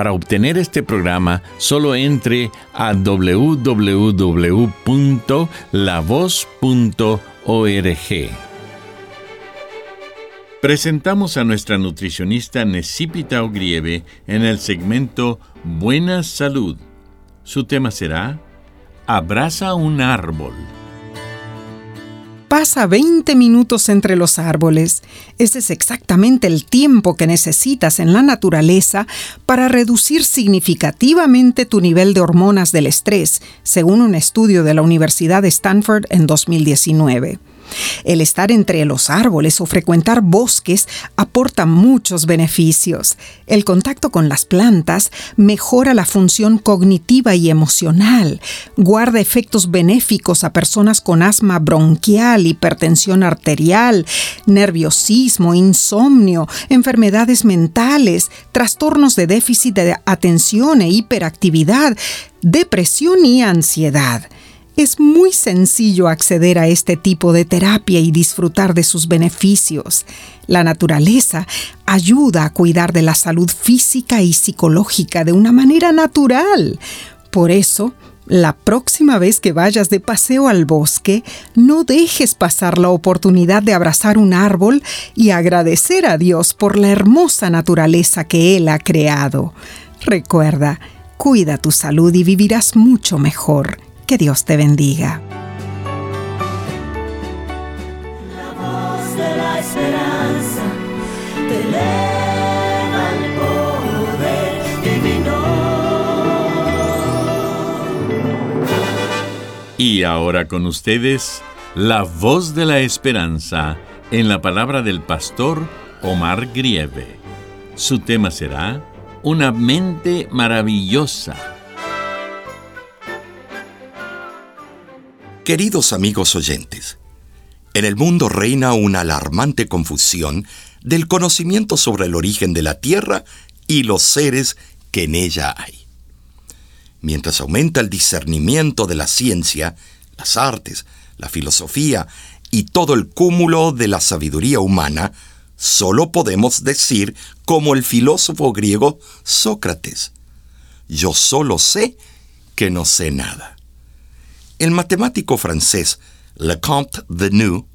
Para obtener este programa, solo entre a www.lavoz.org. Presentamos a nuestra nutricionista Necipita Ogrieve en el segmento Buena Salud. Su tema será Abraza un árbol pasa 20 minutos entre los árboles. Ese es exactamente el tiempo que necesitas en la naturaleza para reducir significativamente tu nivel de hormonas del estrés, según un estudio de la Universidad de Stanford en 2019. El estar entre los árboles o frecuentar bosques aporta muchos beneficios. El contacto con las plantas mejora la función cognitiva y emocional, guarda efectos benéficos a personas con asma bronquial, hipertensión arterial, nerviosismo, insomnio, enfermedades mentales, trastornos de déficit de atención e hiperactividad, depresión y ansiedad. Es muy sencillo acceder a este tipo de terapia y disfrutar de sus beneficios. La naturaleza ayuda a cuidar de la salud física y psicológica de una manera natural. Por eso, la próxima vez que vayas de paseo al bosque, no dejes pasar la oportunidad de abrazar un árbol y agradecer a Dios por la hermosa naturaleza que Él ha creado. Recuerda, cuida tu salud y vivirás mucho mejor. Que Dios te bendiga. La voz de la esperanza te eleva el poder. Y ahora con ustedes, la voz de la esperanza en la palabra del pastor Omar Grieve. Su tema será Una mente maravillosa. Queridos amigos oyentes, en el mundo reina una alarmante confusión del conocimiento sobre el origen de la Tierra y los seres que en ella hay. Mientras aumenta el discernimiento de la ciencia, las artes, la filosofía y todo el cúmulo de la sabiduría humana, solo podemos decir como el filósofo griego Sócrates, yo solo sé que no sé nada. El matemático francés Lecomte New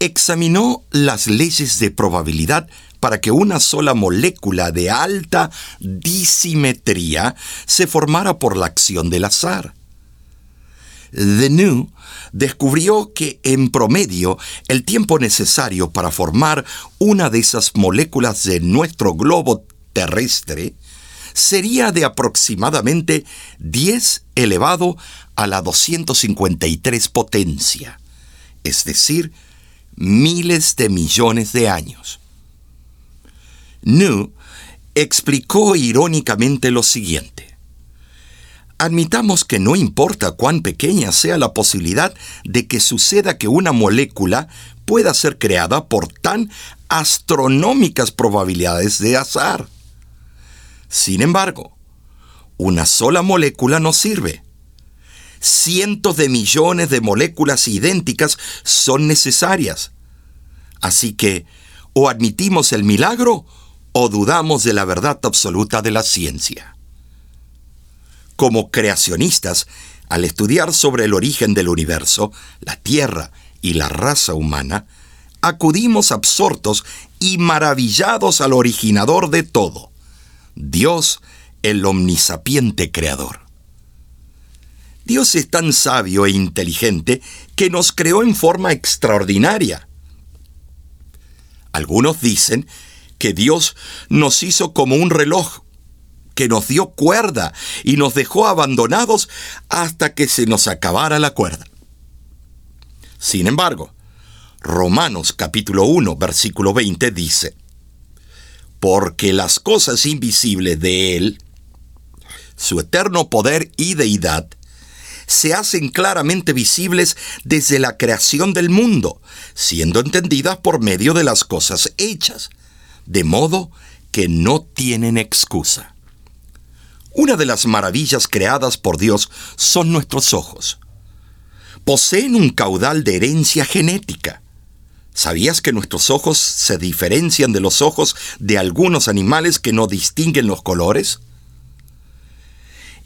examinó las leyes de probabilidad para que una sola molécula de alta disimetría se formara por la acción del azar. New descubrió que en promedio el tiempo necesario para formar una de esas moléculas de nuestro globo terrestre sería de aproximadamente 10 elevado a la 253 potencia, es decir, miles de millones de años. New explicó irónicamente lo siguiente. Admitamos que no importa cuán pequeña sea la posibilidad de que suceda que una molécula pueda ser creada por tan astronómicas probabilidades de azar. Sin embargo, una sola molécula no sirve. Cientos de millones de moléculas idénticas son necesarias. Así que o admitimos el milagro o dudamos de la verdad absoluta de la ciencia. Como creacionistas, al estudiar sobre el origen del universo, la Tierra y la raza humana, acudimos absortos y maravillados al originador de todo Dios el omnisapiente creador. Dios es tan sabio e inteligente que nos creó en forma extraordinaria. Algunos dicen que Dios nos hizo como un reloj, que nos dio cuerda y nos dejó abandonados hasta que se nos acabara la cuerda. Sin embargo, Romanos capítulo 1, versículo 20 dice, Porque las cosas invisibles de Él, su eterno poder y deidad, se hacen claramente visibles desde la creación del mundo, siendo entendidas por medio de las cosas hechas, de modo que no tienen excusa. Una de las maravillas creadas por Dios son nuestros ojos. Poseen un caudal de herencia genética. ¿Sabías que nuestros ojos se diferencian de los ojos de algunos animales que no distinguen los colores?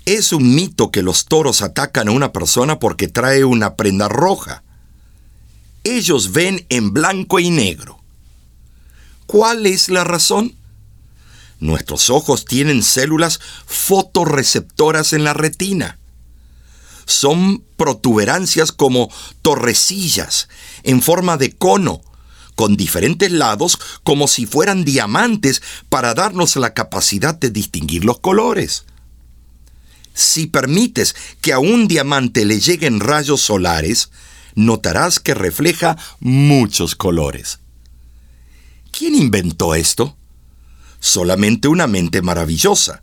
Es un mito que los toros atacan a una persona porque trae una prenda roja. Ellos ven en blanco y negro. ¿Cuál es la razón? Nuestros ojos tienen células fotorreceptoras en la retina. Son protuberancias como torrecillas en forma de cono, con diferentes lados como si fueran diamantes para darnos la capacidad de distinguir los colores. Si permites que a un diamante le lleguen rayos solares, notarás que refleja muchos colores. ¿Quién inventó esto? Solamente una mente maravillosa,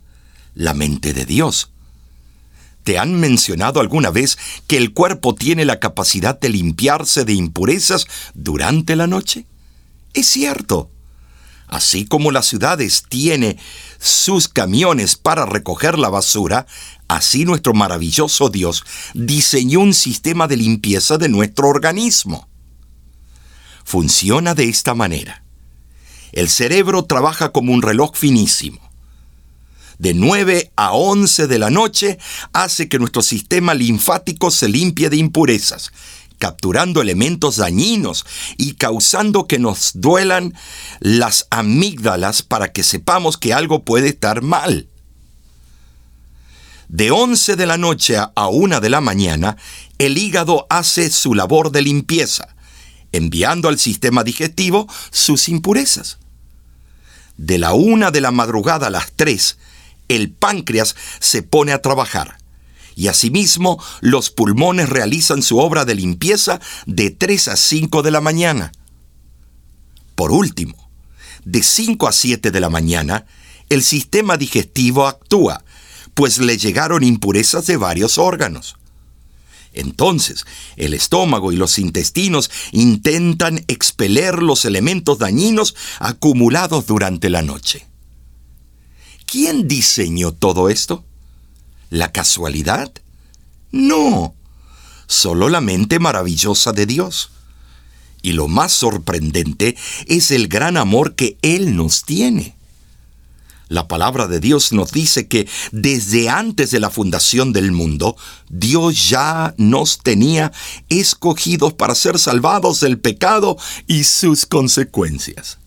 la mente de Dios. ¿Te han mencionado alguna vez que el cuerpo tiene la capacidad de limpiarse de impurezas durante la noche? Es cierto. Así como las ciudades tiene sus camiones para recoger la basura, Así nuestro maravilloso Dios diseñó un sistema de limpieza de nuestro organismo. Funciona de esta manera. El cerebro trabaja como un reloj finísimo. De 9 a 11 de la noche hace que nuestro sistema linfático se limpie de impurezas, capturando elementos dañinos y causando que nos duelan las amígdalas para que sepamos que algo puede estar mal. De 11 de la noche a 1 de la mañana, el hígado hace su labor de limpieza, enviando al sistema digestivo sus impurezas. De la 1 de la madrugada a las 3, el páncreas se pone a trabajar y asimismo los pulmones realizan su obra de limpieza de 3 a 5 de la mañana. Por último, de 5 a 7 de la mañana, el sistema digestivo actúa pues le llegaron impurezas de varios órganos. Entonces, el estómago y los intestinos intentan expeler los elementos dañinos acumulados durante la noche. ¿Quién diseñó todo esto? ¿La casualidad? No, solo la mente maravillosa de Dios. Y lo más sorprendente es el gran amor que Él nos tiene. La palabra de Dios nos dice que desde antes de la fundación del mundo, Dios ya nos tenía escogidos para ser salvados del pecado y sus consecuencias.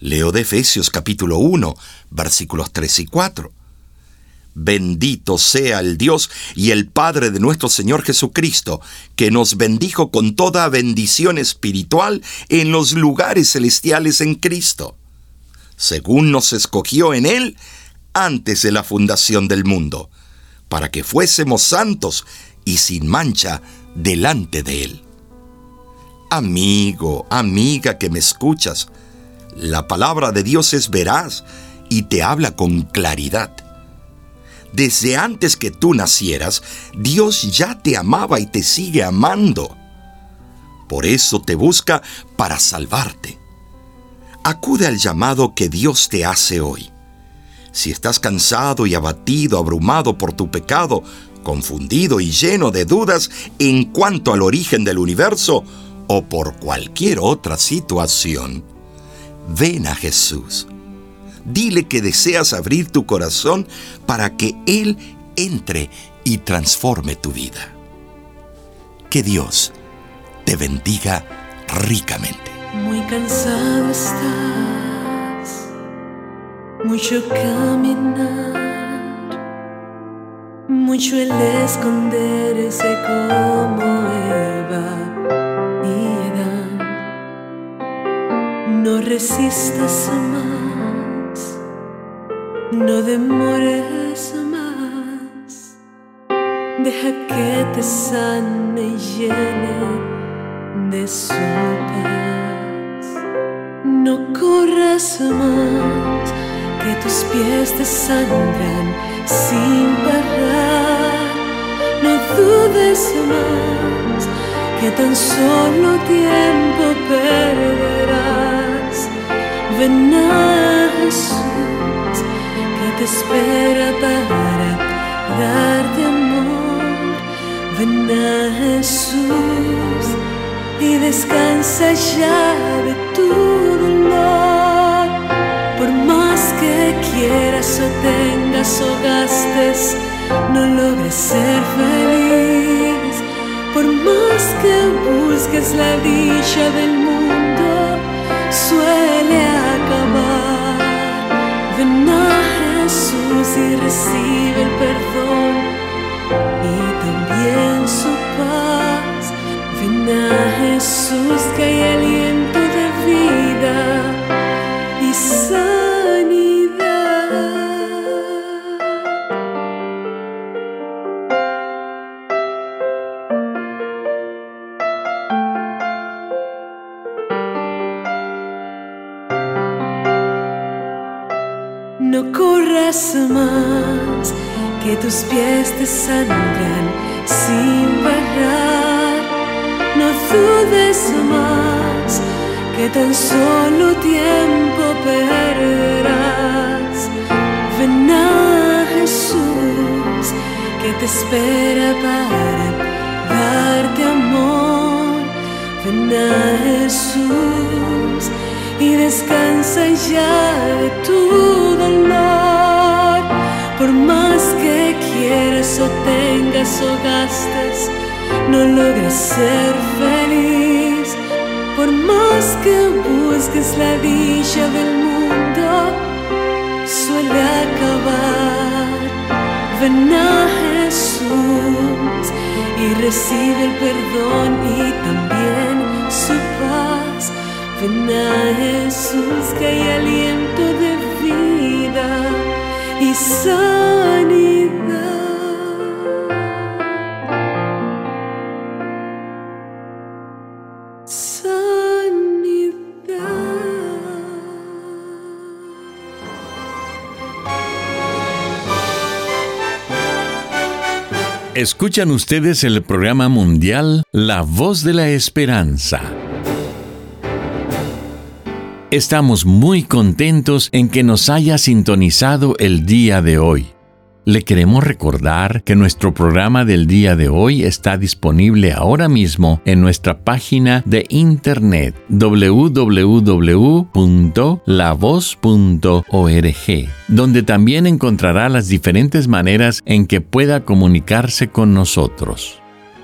Leo de Efesios capítulo 1, versículos 3 y 4. Bendito sea el Dios y el Padre de nuestro Señor Jesucristo, que nos bendijo con toda bendición espiritual en los lugares celestiales en Cristo según nos escogió en Él antes de la fundación del mundo, para que fuésemos santos y sin mancha delante de Él. Amigo, amiga que me escuchas, la palabra de Dios es veraz y te habla con claridad. Desde antes que tú nacieras, Dios ya te amaba y te sigue amando. Por eso te busca para salvarte acude al llamado que Dios te hace hoy. Si estás cansado y abatido, abrumado por tu pecado, confundido y lleno de dudas en cuanto al origen del universo o por cualquier otra situación, ven a Jesús. Dile que deseas abrir tu corazón para que Él entre y transforme tu vida. Que Dios te bendiga ricamente. Muy cansado estás, mucho caminar. mucho el esconderse como Eva No resistas más, no demores más, deja que te sane y llene de su paz. No corras más, que tus pies te sangran sin parar. No dudes más, que tan solo tiempo. Ven a Jesús, que te espera para darte amor. Ven a Jesús y descansa ya de tu dolor. Por más que quieras o tengas o gastes, no logres ser feliz. Por más que busques la dicha del mundo, recibe el perdón y también su paz. Ven a Jesús que hay No corras más, que tus pies te sangran sin parar. No dudes más, que tan solo tiempo perderás. Ven a Jesús, que te espera para darte amor. Ven a Jesús y descansa ya de tu dolor. Por más que quieras o tengas o gastes, no logras ser feliz. Por más que busques la dicha del mundo, suele acabar. Ven a Jesús y recibe el perdón y también. Jesús que hay aliento de vida y sanidad. Escuchan ustedes el programa mundial La Voz de la Esperanza. Estamos muy contentos en que nos haya sintonizado el día de hoy. Le queremos recordar que nuestro programa del día de hoy está disponible ahora mismo en nuestra página de internet www.lavoz.org, donde también encontrará las diferentes maneras en que pueda comunicarse con nosotros.